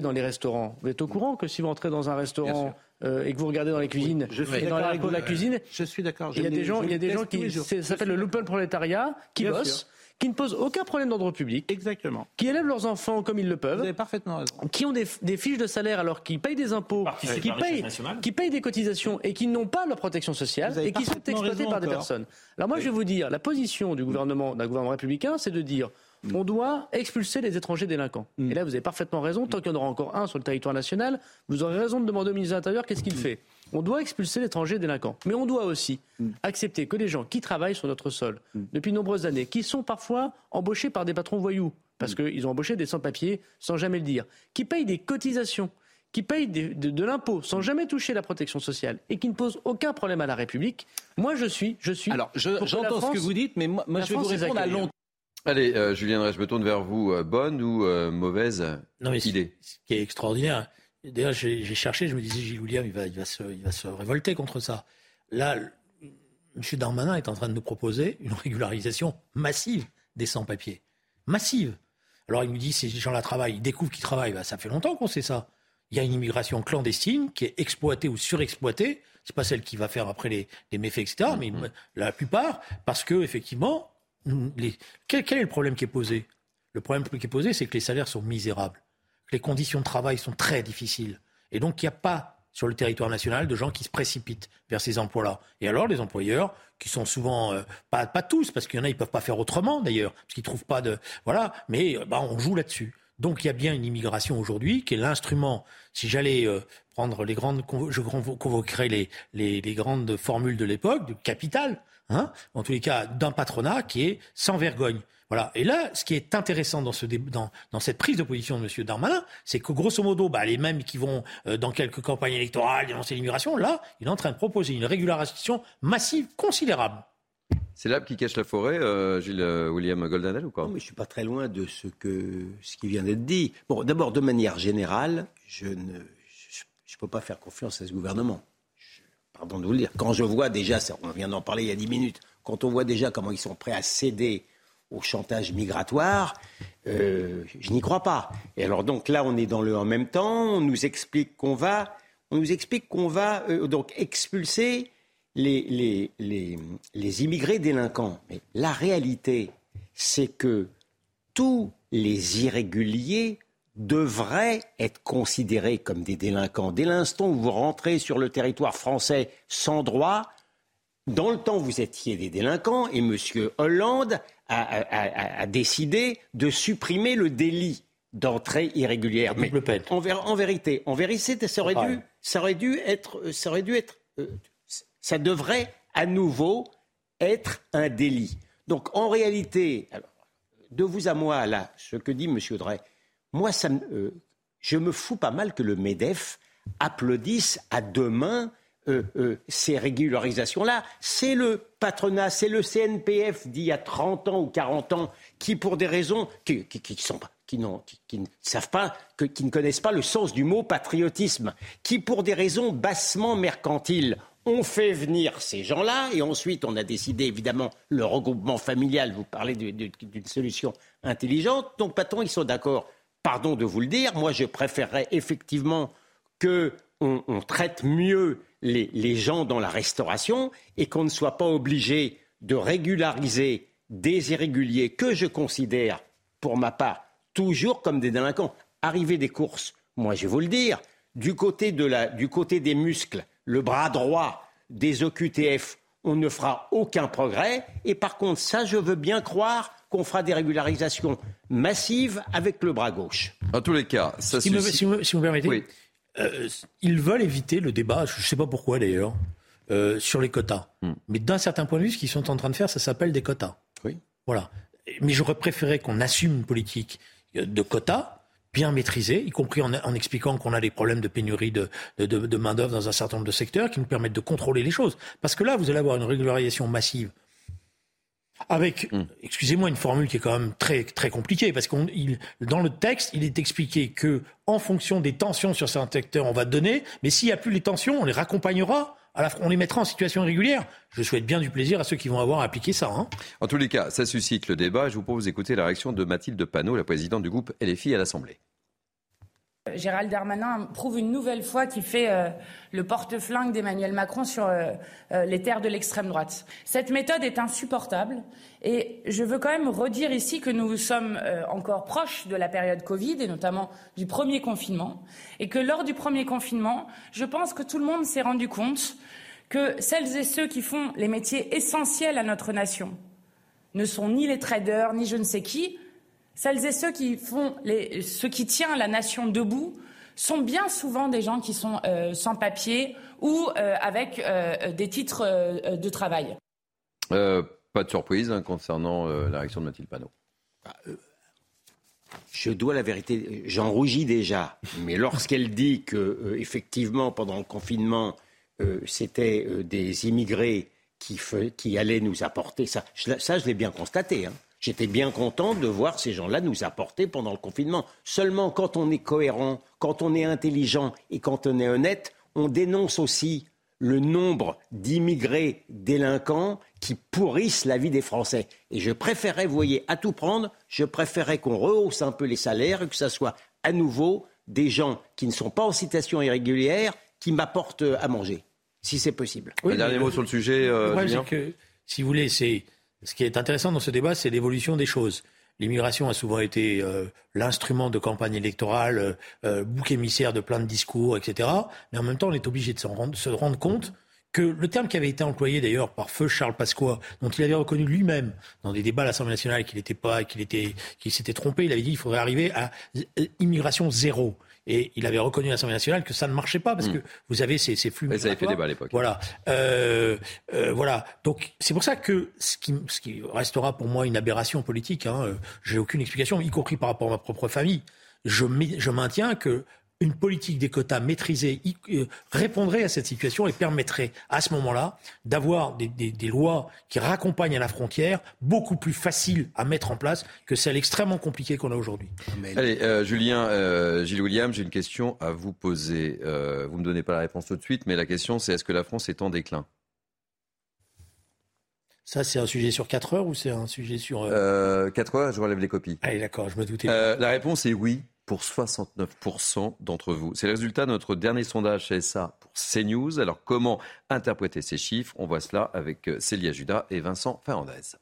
Dans les restaurants. Vous êtes au courant que si vous entrez dans un restaurant euh, et que vous regardez dans les cuisines je suis et dans avec de la cuisine, Je suis d'accord. il y a des gens, il y a des gens qui les ça s'appelle le lumpen prolétariat, qui Bien bossent, sûr. qui ne posent aucun problème d'ordre public, Exactement. qui élèvent leurs enfants comme ils le Vous peuvent, avez parfaitement raison. qui ont des, des fiches de salaire alors qu'ils payent des impôts, qui payent, qui payent des cotisations et qui n'ont pas leur protection sociale et qui sont exploités par des personnes. Alors moi je vais vous dire, la position du gouvernement, d'un gouvernement républicain, c'est de dire Mm. on doit expulser les étrangers délinquants. Et là vous avez parfaitement raison, tant qu'il y en aura encore un sur le territoire national, vous aurez raison de demander au ministre de l'Intérieur qu'est-ce Mm. qu'il fait. On doit expulser l'étranger délinquant. Mais on doit aussi accepter que les gens qui travaillent sur notre sol depuis de nombreuses années, qui sont parfois embauchés par des patrons voyous, parce qu'ils ont embauché des sans-papiers sans jamais le dire, qui payent des cotisations, qui payent de, de l'impôt sans jamais toucher la protection sociale et qui ne posent aucun problème à la République, moi je suis, je suis. Alors, je- j'entends ce que vous dites, mais moi, je vais vous répondre à accueille. Allez, euh, Julien je me tourne vers vous. Euh, bonne ou euh, mauvaise Non, mais idée Ce qui est extraordinaire. D'ailleurs, j'ai j'ai cherché, je me disais, Gilles William, il va, il, va se, il va se révolter contre ça. Là, M. Darmanin est en train de nous proposer une régularisation massive des sans-papiers. Massive. Alors, il nous dit, ces gens-là travaillent, ils découvrent qu'ils travaillent. Bah, ça fait longtemps qu'on sait ça. Il y a une immigration clandestine qui est exploitée ou surexploitée. C'est pas celle qui va faire après les, les méfaits, etc. Mais la plupart, parce que, effectivement, les... quel, est le problème qui est posé? Le problème qui est posé, c'est que les salaires sont misérables les conditions de travail sont très difficiles. Et donc, il n'y a pas sur le territoire national de gens qui se précipitent vers ces emplois-là. Et alors, les employeurs, qui sont souvent, euh, pas, tous, parce qu'il y en a, ils ne peuvent pas faire autrement d'ailleurs, parce qu'ils ne trouvent pas de... Voilà, mais euh, bah, on joue là-dessus. Donc, il y a bien une immigration aujourd'hui qui est l'instrument, si j'allais euh, prendre les grandes... Je convo- convoquerais les, les, les grandes formules de l'époque, du capital, hein, en tous les cas, d'un patronat qui est sans vergogne. Voilà. Et là, ce qui est intéressant dans, ce dé- dans, dans cette prise de position de M. Darmanin, c'est que grosso modo, bah, les mêmes qui vont euh, dans quelques campagnes électorales dénoncer l'immigration, là, il est en train de proposer une régularisation massive considérable. C'est l'arbre qui cache la forêt, euh, Gilles euh, William Goldanel ou quoi? Non, mais je suis pas très loin de ce que ce qui vient d'être dit. Bon, d'abord, de manière générale, je ne je, je peux pas faire confiance à ce gouvernement. Pardon de vous le dire. Quand je vois déjà, on vient d'en parler il y a dix minutes, quand on voit déjà comment ils sont prêts à céder au chantage migratoire, euh, je n'y crois pas. Et alors donc là, on est dans le en même temps. On nous explique qu'on va, on nous explique qu'on va euh, donc expulser les, les, les, les immigrés délinquants. Mais la réalité, c'est que tous les irréguliers devraient être considérés comme des délinquants. Dès l'instant où vous rentrez sur le territoire français sans droit, dans le temps, vous étiez des délinquants et M. Hollande a, décidé de supprimer le délit d'entrée irrégulière. Mais en, en, vérité, en vérité, ça aurait, dû, ça aurait dû être, ça aurait dû être, euh, ça devrait à nouveau être un délit. Donc en réalité, de vous à moi, là, ce que dit M. Drey, moi, euh, je me fous pas mal que le MEDEF applaudisse à deux mains euh, euh, ces régularisations-là. C'est le patronat, c'est le CNPF d'il y a 30 ans ou 40 ans qui, pour des raisons qui, ne savent pas, qui ne connaissent pas le sens du mot patriotisme, qui, pour des raisons bassement mercantiles, ont fait venir ces gens-là et ensuite on a décidé évidemment le regroupement familial. Vous parlez d'une solution intelligente. Donc, patron, ils sont d'accord. Pardon de vous le dire, moi je préférerais effectivement qu'on on traite mieux les, gens dans la restauration et qu'on ne soit pas obligé de régulariser des irréguliers que je considère, pour ma part, toujours comme des délinquants. Arriver des courses, moi je vais vous le dire, du côté, du côté des muscles, le bras droit des OQTF, on ne fera aucun progrès. Et par contre, ça, je veux bien croire qu'on fera des régularisations massives avec le bras gauche. En tous les cas, ça si, si, vous, si vous permettez, euh, ils veulent éviter le débat, je ne sais pas pourquoi d'ailleurs, euh, sur les quotas. Hmm. Mais d'un certain point de vue, ce qu'ils sont en train de faire, ça s'appelle des quotas. Oui. Voilà. Mais j'aurais préféré qu'on assume une politique de quotas bien maîtrisée, y compris en, expliquant qu'on a des problèmes de pénurie de, de, de main-d'œuvre dans un certain nombre de secteurs qui nous permettent de contrôler les choses. Parce que là, vous allez avoir une régularisation massive avec, hmm. excusez-moi, une formule qui est quand même très très compliquée, parce qu'on dans le texte, il est expliqué que en fonction des tensions sur certains secteurs, on va donner, mais s'il n'y a plus les tensions, on les raccompagnera. on les mettra en situation régulière. Je souhaite bien du plaisir à ceux qui vont avoir à appliquer ça. Hein. En tous les cas, ça suscite le débat. Je vous propose d'écouter la réaction de Mathilde Panot, la présidente du groupe LFI à l'Assemblée. Gérald Darmanin prouve une nouvelle fois qu'il fait euh, le porte-flingue d'Emmanuel Macron sur euh, euh, les terres de l'extrême droite. Cette méthode est insupportable et je veux quand même redire ici que nous sommes encore proches de la période Covid et notamment du premier confinement et que lors du premier confinement, je pense que tout le monde s'est rendu compte que celles et ceux qui font les métiers essentiels à notre nation ne sont ni les traders ni je ne sais qui, celles et ceux qui font les, ce qui tient la nation debout sont bien souvent des gens qui sont euh, sans papier ou euh, avec euh, des titres de travail. pas de surprise hein, concernant la réaction de Mathilde Panot. Bah, je dois la vérité, j'en rougis déjà, mais lorsqu'elle dit que effectivement pendant le confinement c'était des immigrés qui, qui, allaient nous apporter ça, ça je l'ai bien constaté. Hein. J'étais bien content de voir ces gens-là nous apporter pendant le confinement. Seulement quand on est cohérent, quand on est intelligent et quand on est honnête, on dénonce aussi le nombre d'immigrés délinquants qui pourrissent la vie des Français. Et je préférais, vous voyez, à tout prendre, je préférais qu'on rehausse un peu les salaires et que ce soit à nouveau des gens qui ne sont pas en situation irrégulière qui m'apportent à manger, si c'est possible. un dernier mot sur le sujet. Euh, que, si vous voulez, c'est ce qui est intéressant dans ce débat, c'est l'évolution des choses. L'immigration a souvent été euh, l'instrument de campagne électorale, euh, euh, bouc émissaire de plein de discours, etc. Mais en même temps, on est obligé de se rendre, compte que le terme qui avait été employé d'ailleurs par feu Charles Pasqua, dont il avait reconnu lui-même dans des débats à l'Assemblée nationale qu'il n'était pas, qu'il était, qu'il s'était trompé, il avait dit qu'il faudrait arriver à immigration zéro. Et il avait reconnu à l'Assemblée nationale que ça ne marchait pas parce hmm. que vous avez ces, ces flux. ça avait fait débat à l'époque. Voilà. Euh, euh, voilà. Donc c'est pour ça que ce qui, ce qui, restera pour moi une aberration politique, hein, euh, j'ai aucune explication, y compris par rapport à ma propre famille. Je, je maintiens que une politique des quotas maîtrisée euh, répondrait à cette situation et permettrait à ce moment-là d'avoir des, lois qui raccompagnent à la frontière beaucoup plus faciles à mettre en place que celles extrêmement compliquées qu'on a aujourd'hui. Allez, euh, Julien, euh, Gilles William, j'ai une question à vous poser. vous ne me donnez pas la réponse tout de suite, mais la question c'est est-ce que la France est en déclin? Ça, c'est un sujet sur 4 heures ou c'est un sujet sur... 4 heures, je relève les copies. Allez, d'accord, je me doutais. la réponse est oui pour 69% d'entre vous. C'est le résultat de notre dernier sondage CSA pour CNews. Alors comment interpréter ces chiffres? On voit cela avec euh, Célia Judas et Vincent Fernandez.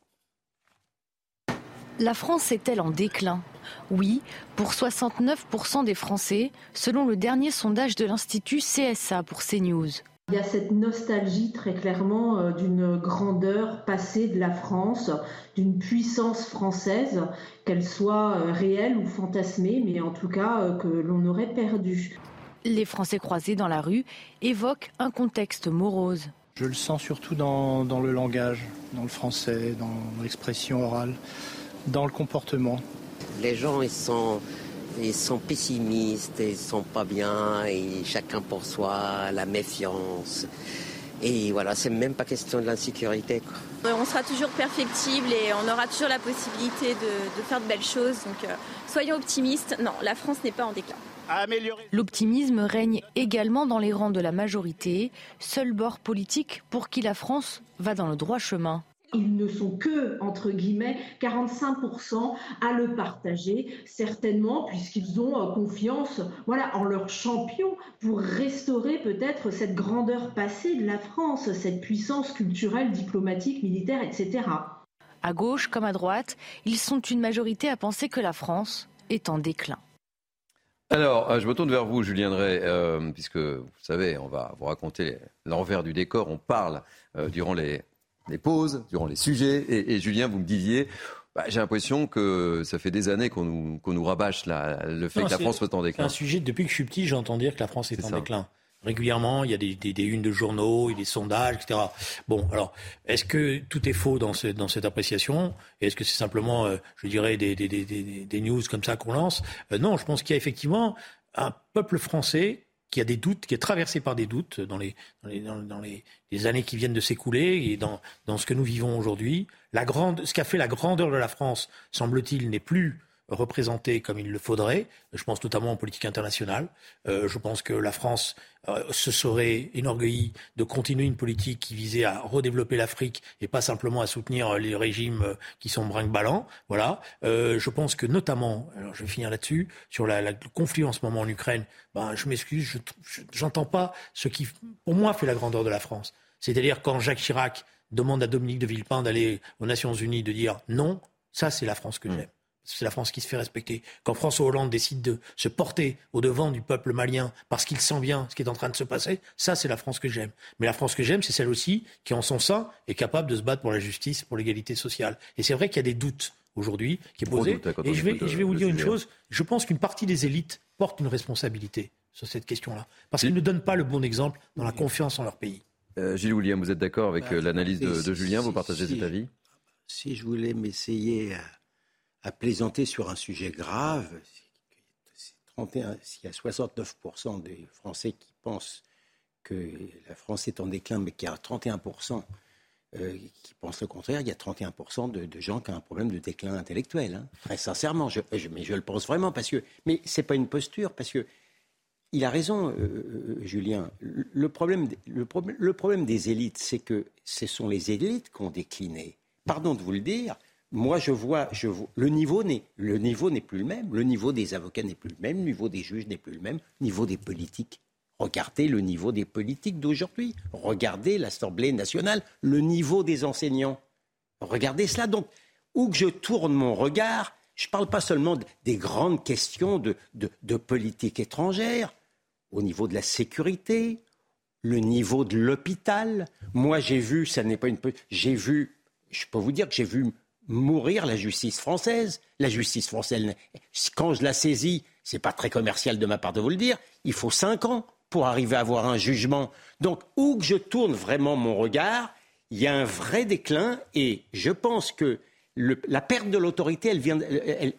La France est-elle en déclin? Oui, pour 69% des Français, selon le dernier sondage de l'Institut CSA pour CNews. Il y a cette nostalgie très clairement euh, d'une grandeur passée de la France, d'une puissance française, qu'elle soit euh, réelle ou fantasmée, mais en tout cas euh, que l'on aurait perdue. Les Français croisés dans la rue évoquent un contexte morose. Je le sens surtout dans, dans le langage, dans le français, dans l'expression orale, dans le comportement. Les gens, ils sont ils sont pessimistes, ils sont pas bien, et chacun pour soi, la méfiance. Et voilà, c'est même pas question de l'insécurité. On sera toujours perfectible et on aura toujours la possibilité de, faire de belles choses. Donc euh, soyons optimistes. Non, la France n'est pas en déclin. L'optimisme règne également dans les rangs de la majorité, seul bord politique pour qui la France va dans le droit chemin. Ils ne sont que, entre guillemets, 45% à le partager, certainement, puisqu'ils ont euh, confiance voilà, en leur champion pour restaurer peut-être cette grandeur passée de la France, cette puissance culturelle, diplomatique, militaire, etc. À gauche comme à droite, ils sont une majorité à penser que la France est en déclin. Alors, euh, je me tourne vers vous, Julien Drey, euh, puisque vous savez, on va vous raconter l'envers du décor. On parle durant les, les pauses, durant les sujets. Et, Julien, vous me disiez, bah, j'ai l'impression que ça fait des années qu'on nous, nous, rabâche le fait que la France soit en déclin. C'est un sujet, depuis que je suis petit, j'entends dire que la France est, en déclin. Régulièrement, il y a des, des, unes de journaux, il y a des sondages, etc. Bon, alors, est-ce que tout est faux dans, dans cette appréciation? Est-ce que c'est simplement, euh, je dirais, des, des, news comme ça qu'on lance? Euh, Non, je pense qu'il y a effectivement un peuple français qui a des doutes, qui est traversé par des doutes dans les, dans les, années qui viennent de s'écouler et dans, dans ce que nous vivons aujourd'hui. La grande, ce qu'a fait la grandeur de la France, semble-t-il, n'est plus représenté comme il le faudrait. Je pense notamment en politique internationale. Euh, je pense que la France euh, se serait enorgueillie de continuer une politique qui visait à redévelopper l'Afrique et pas simplement à soutenir les régimes euh, qui sont brinque-ballants. Voilà. je pense que notamment, alors je vais finir là-dessus, sur la, le conflit en ce moment en Ukraine, ben, je m'excuse, je j'entends pas ce qui, pour moi, fait la grandeur de la France. C'est-à-dire quand Jacques Chirac demande à Dominique de Villepin d'aller aux Nations Unies, de dire non, ça c'est la France que mmh. j'aime c'est la France qui se fait respecter. Quand François Hollande décide de se porter au devant du peuple malien parce qu'il sent bien ce qui est en train de se passer, ça c'est la France que j'aime. Mais la France que j'aime, c'est celle aussi qui en son sein est capable de se battre pour la justice, pour l'égalité sociale. Et c'est vrai qu'il y a des doutes aujourd'hui qui est posé. Et je vais, je vais vous dire une chose, je pense qu'une partie des élites porte une responsabilité sur cette question-là. Parce qu'ils ne donnent pas le bon exemple dans la confiance en leur pays. Euh, Gilles William, vous êtes d'accord avec bah, euh, l'analyse de, Julien Vous partagez cet avis? Si je voulais m'essayer à à plaisanter sur un sujet grave. S'il y a 69% des Français qui pensent que la France est en déclin, mais qu'il y a 31% euh, qui pensent le contraire, il y a 31% de, gens qui ont un problème de déclin intellectuel. Hein. Très sincèrement, je, mais je le pense vraiment parce que, mais c'est pas une posture parce que il a raison, euh, euh, Julien. Le problème, le, le problème des élites, c'est que ce sont les élites qui ont décliné. Pardon de vous le dire, moi, je vois, je le niveau n'est le niveau n'est plus le même. Le niveau des avocats n'est plus le même. Le niveau des juges n'est plus le même. Le niveau des politiques. Regardez le niveau des politiques d'aujourd'hui. Regardez l'Assemblée nationale. Le niveau des enseignants. Regardez cela. Donc, où que je tourne mon regard, je ne parle pas seulement des grandes questions de, de politique étrangère, au niveau de la sécurité, le niveau de l'hôpital. Moi, j'ai vu, ça n'est pas une, j'ai vu, je peux vous dire que j'ai vu mourir la justice française. La justice française, quand je la saisis, c'est pas très commercial de ma part de vous le dire, il faut cinq ans pour arriver à avoir un jugement. Donc, où que je tourne vraiment mon regard, il y a un vrai déclin et je pense que la perte de l'autorité, elle,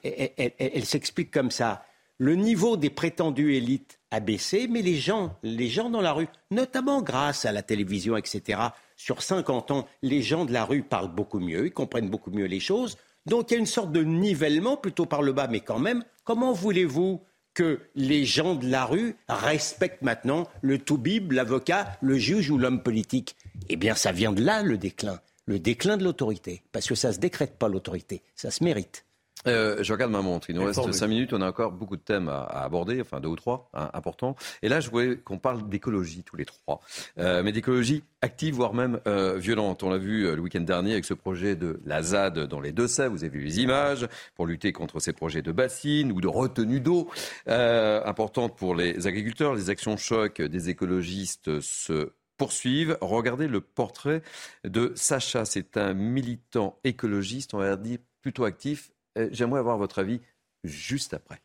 elle s'explique comme ça. Le niveau des prétendues élites a baissé, mais les gens, les gens dans la rue, notamment grâce à la télévision, etc., sur 50 ans, les gens de la rue parlent beaucoup mieux, ils comprennent beaucoup mieux les choses. Donc il y a une sorte de nivellement plutôt par le bas, mais quand même, comment voulez-vous que les gens de la rue respectent maintenant le toubib, l'avocat, le juge ou l'homme politique? Eh bien, ça vient de là le déclin, le déclin de l'autorité, parce que ça ne se décrète pas l'autorité, ça se mérite. Euh, je regarde ma montre. Il nous reste 5 minutes. On a encore beaucoup de thèmes à, aborder, enfin deux ou trois hein, importants. Et là, je voulais qu'on parle d'écologie tous les trois, euh, mais d'écologie active, voire même euh, violente. On l'a vu le week-end dernier avec ce projet de la ZAD dans les Deux-Sèvres. Vous avez vu les images pour lutter contre ces projets de bassines ou de retenue d'eau importantes pour les agriculteurs. Les actions choc des écologistes se poursuivent. Regardez le portrait de Sacha. C'est un militant écologiste, on va dire plutôt actif euh, j'aimerais avoir votre avis juste après.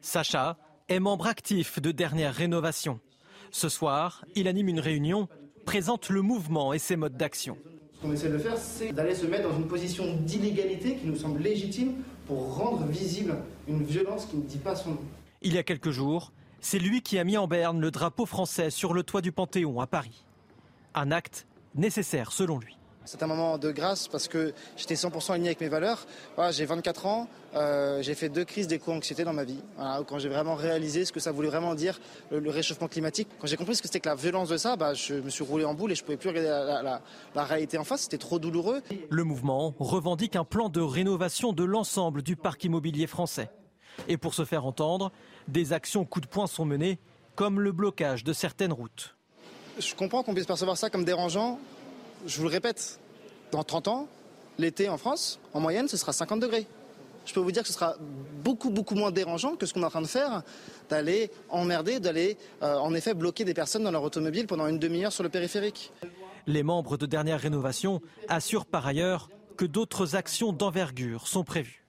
Sacha est membre actif de Dernière Rénovation. Ce soir, il anime une réunion, présente le mouvement et ses modes d'action. Ce qu'on essaie de faire, c'est d'aller se mettre dans une position d'illégalité qui nous semble légitime pour rendre visible une violence qui ne dit pas son nom. Il y a quelques jours, c'est lui qui a mis en berne le drapeau français sur le toit du Panthéon à Paris. Un acte nécessaire selon lui. C'est un moment de grâce parce que j'étais 100% aligné avec mes valeurs. j'ai 24 ans, euh, j'ai fait deux crises d'éco-anxiété dans ma vie. quand j'ai vraiment réalisé ce que ça voulait vraiment dire, le, réchauffement climatique. Quand j'ai compris ce que c'était que la violence de ça, bah, je me suis roulé en boule et je ne pouvais plus regarder la, réalité en face. C'était trop douloureux. Le mouvement revendique un plan de rénovation de l'ensemble du parc immobilier français. Et pour se faire entendre, des actions coup de poing sont menées, comme le blocage de certaines routes. Je comprends qu'on puisse percevoir ça comme dérangeant, je vous le répète, dans 30 ans, l'été en France, en moyenne, ce sera 50 degrés. Je peux vous dire que ce sera beaucoup, beaucoup moins dérangeant que ce qu'on est en train de faire, d'aller emmerder, d'aller euh, en effet bloquer des personnes dans leur automobile pendant une demi-heure sur le périphérique. Les membres de dernière rénovation assurent par ailleurs que d'autres actions d'envergure sont prévues.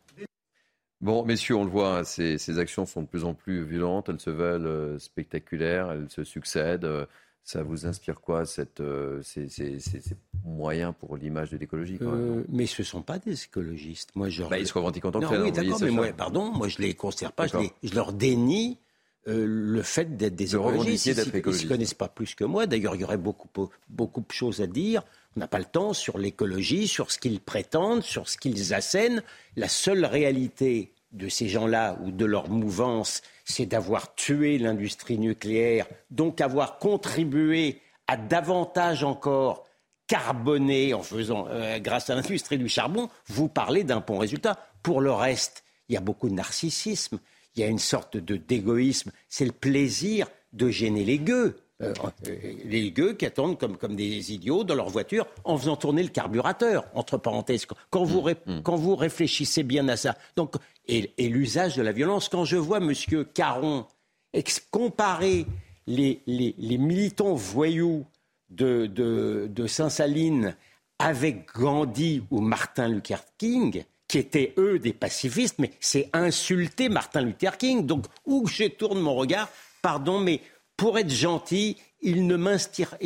Bon, messieurs, on le voit, hein, ces, actions sont de plus en plus violentes, elles se veulent euh, spectaculaires, elles se succèdent. Euh, ça vous inspire quoi, cette, euh, ces, moyens pour l'image de l'écologie euh, Mais ce ne sont pas des écologistes. Moi, je... Bah, ils se revendiquent en tant que Oui, d'accord, mais moi, pardon, moi je ne les considère pas, je, leur dénie euh, le fait d'être des écologistes. Ils ne se connaissent pas plus que moi. D'ailleurs, il y aurait beaucoup, beaucoup de choses à dire. On n'a pas le temps sur l'écologie, sur ce qu'ils prétendent, sur ce qu'ils assènent. La seule réalité de ces gens-là ou de leur mouvance, c'est d'avoir tué l'industrie nucléaire, donc avoir contribué à davantage encore carboner en faisant, euh, grâce à l'industrie du charbon, vous parlez d'un bon résultat. Pour le reste, il y a beaucoup de narcissisme, il y a une sorte de d'égoïsme. C'est le plaisir de gêner les gueux. Euh, euh, les gueux qui attendent comme, comme des idiots dans leur voiture en faisant tourner le carburateur, entre parenthèses. Quand vous, mmh, mmh. quand vous réfléchissez bien à ça. Donc, et, l'usage de la violence. Quand je vois M. Caron comparer les, militants voyous de, de, Saint-Saline avec Gandhi ou Martin Luther King, qui étaient eux des pacifistes, mais c'est insulter Martin Luther King. Donc, où je tourne mon regard, pardon, mais pour être gentil, il ne m'inspire,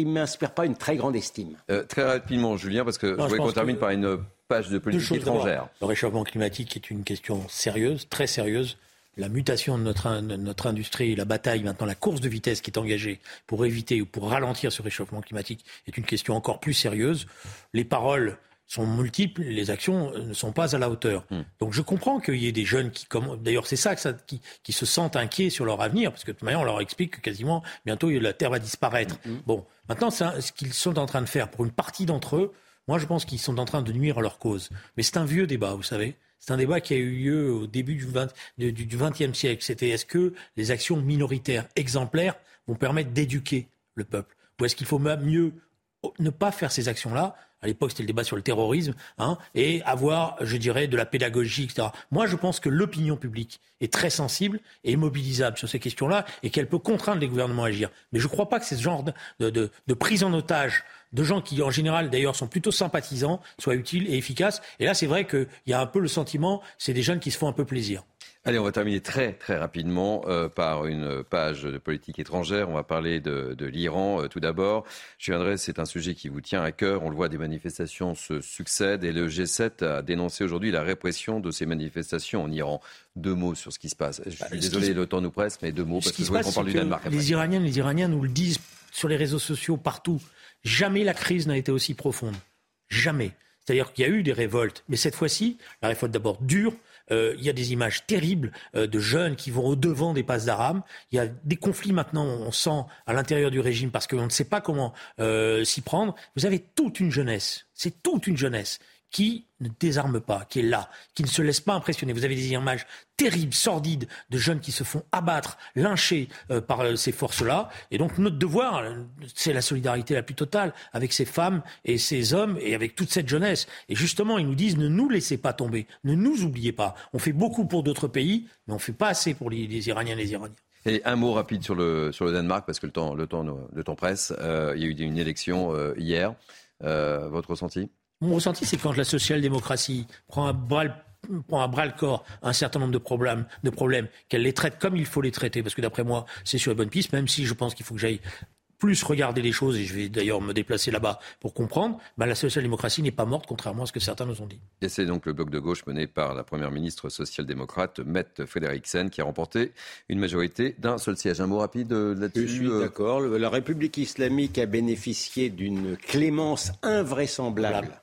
pas une très grande estime. Euh, très rapidement, Julien, parce que je voulais qu'on termine par une page de politique étrangère. Le réchauffement climatique est une question sérieuse, très sérieuse. La mutation de notre, notre industrie, la bataille, maintenant la course de vitesse qui est engagée pour éviter ou pour ralentir ce réchauffement climatique est une question encore plus sérieuse. Les paroles sont multiples, les actions ne sont pas à la hauteur. Hmm. Donc je comprends qu'il y ait des jeunes qui, d'ailleurs c'est ça, qui, qui, se sentent inquiets sur leur avenir, parce que de toute manière on leur explique que quasiment bientôt la Terre va disparaître. Hmm. Bon, maintenant ce qu'ils sont en train de faire pour une partie d'entre eux, moi je pense qu'ils sont en train de nuire à leur cause. Mais c'est un vieux débat, vous savez. C'est un débat qui a eu lieu au début du XXe siècle. C'était est-ce que les actions minoritaires exemplaires vont permettre d'éduquer le peuple? Ou est-ce qu'il faut mieux ne pas faire ces actions-là à l'époque, c'était le débat sur le terrorisme, hein, et avoir, je dirais, de la pédagogie, etc. Moi, je pense que l'opinion publique est très sensible et mobilisable sur ces questions-là, et qu'elle peut contraindre les gouvernements à agir. Mais je ne crois pas que ce genre de, de, de, prise en otage de gens qui, en général, d'ailleurs, sont plutôt sympathisants, soit utile et efficace. Et là, c'est vrai qu'il y a un peu le sentiment, c'est des jeunes qui se font un peu plaisir. Allez, on va terminer très très rapidement euh, par une page de politique étrangère. On va parler de, l'Iran euh, tout d'abord. Je viendrai, c'est un sujet qui vous tient à cœur. On le voit, des manifestations se succèdent et le G7 a dénoncé aujourd'hui la répression de ces manifestations en Iran. Deux mots sur ce qui se passe. Je suis bah, désolé, le temps nous presse, mais deux mots parce que je voudrais qu'on parle du Danemark. Les Iraniens, les Iraniens nous le disent sur les réseaux sociaux partout. Jamais la crise n'a été aussi profonde. Jamais. C'est-à-dire qu'il y a eu des révoltes, mais cette fois-ci, la révolte d'abord dure, euh, il y a des images terribles euh, de jeunes qui vont au-devant des passes d'Aram. Il y a des conflits maintenant, on sent, à l'intérieur du régime parce qu'on ne sait pas comment euh, s'y prendre. Vous avez toute une jeunesse, c'est toute une jeunesse qui ne désarme pas, qui est là, qui ne se laisse pas impressionner. Vous avez des images terribles, sordides, de jeunes qui se font abattre, lyncher euh, par euh, ces forces-là. Et donc notre devoir, c'est la solidarité la plus totale avec ces femmes et ces hommes et avec toute cette jeunesse. Et justement, ils nous disent ne nous laissez pas tomber, ne nous oubliez pas. On fait beaucoup pour d'autres pays, mais on ne fait pas assez pour les, Iraniens et les Iraniens. Et un mot rapide sur le, sur le Danemark, parce que le temps, le temps, le temps presse. Euh, il y a eu une élection hier. votre ressenti? Mon ressenti, c'est quand la social-démocratie prend un bras prend bras le corps un certain nombre de problèmes, de problèmes qu'elle les traite comme il faut les traiter, parce que d'après moi, c'est sur la bonne piste, même si je pense qu'il faut que j'aille plus regarder les choses, et je vais d'ailleurs me déplacer là-bas pour comprendre, ben la social-démocratie n'est pas morte, contrairement à ce que certains nous ont dit. Et c'est donc le bloc de gauche mené par la première ministre social-démocrate, Mette Frederiksen, qui a remporté une majorité d'un seul siège. Un mot rapide euh, là-dessus Je suis euh, d'accord. La République islamique a bénéficié d'une clémence invraisemblable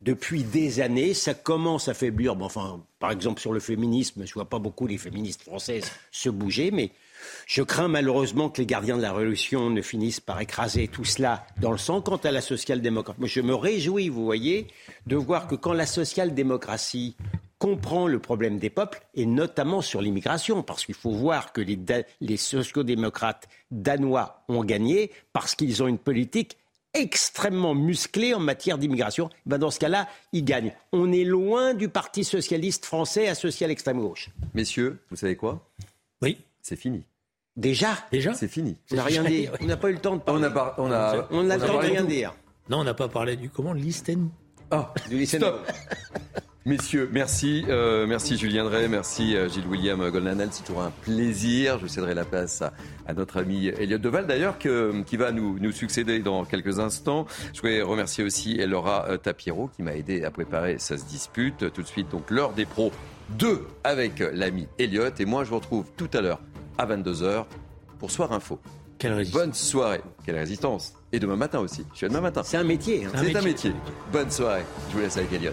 depuis des années. Ça commence à faiblir. enfin, par exemple, sur le féminisme, je vois pas beaucoup les féministes françaises se bouger, mais je crains malheureusement que les gardiens de la Révolution ne finissent par écraser tout cela dans le sang. Quant à la social-démocratie, je me réjouis, vous voyez, de voir que quand la social-démocratie comprend le problème des peuples, et notamment sur l'immigration, parce qu'il faut voir que les, les sociodémocrates danois ont gagné parce qu'ils ont une politique extrêmement musclé en matière d'immigration, ben dans ce cas-là, il gagne. On est loin du Parti socialiste français à social extrême gauche. Messieurs, vous savez quoi? Oui. C'est fini. Déjà? Déjà? C'est fini. On n'a rien dit. On n'a pas eu le temps de parler. On n'a on on, on rien dire. Non, on n'a pas parlé du comment? Listen. Ah, du Stop. Messieurs, merci. Euh, merci Julien Drey, merci euh, Gilles William Goldanel. C'est toujours un plaisir. Je céderai la place à, notre ami Elliot Deval, d'ailleurs, qui va nous, nous, succéder dans quelques instants. Je voudrais remercier aussi Laura euh, Tapiero, qui m'a aidé à préparer sa dispute. Tout de suite, donc, l'heure des pros 2 avec l'ami Elliot. Et moi, je vous retrouve tout à l'heure à 22h pour Soir Info. Quelle résistance. Bonne soirée. Quelle résistance. Et demain matin aussi. Je suis demain matin. C'est un métier. Hein. C'est un, métier. Bonne soirée. Je vous laisse avec Elliot.